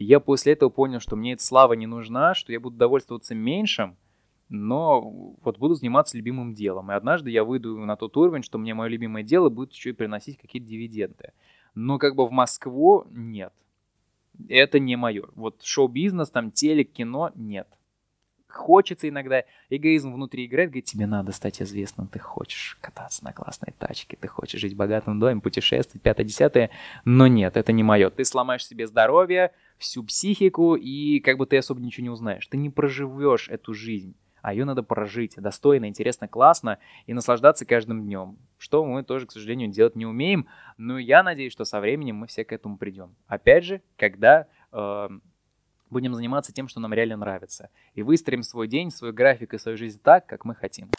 И я после этого понял, что мне эта слава не нужна, что я буду довольствоваться меньшим, но вот буду заниматься любимым делом. И однажды я выйду на тот уровень, что мне мое любимое дело будет еще и приносить какие-то дивиденды. Но как бы в Москву нет. Это не мое. Вот шоу-бизнес, там телек, кино нет хочется иногда, эгоизм внутри играет, говорит, тебе надо стать известным, ты хочешь кататься на классной тачке, ты хочешь жить в богатом доме, путешествовать, пятое-десятое, но нет, это не мое. Ты сломаешь себе здоровье, всю психику, и как бы ты особо ничего не узнаешь. Ты не проживешь эту жизнь, а ее надо прожить достойно, интересно, классно и наслаждаться каждым днем, что мы тоже, к сожалению, делать не умеем, но я надеюсь, что со временем мы все к этому придем. Опять же, когда э, будем заниматься тем, что нам реально нравится. И выстроим свой день, свой график и свою жизнь так, как мы хотим.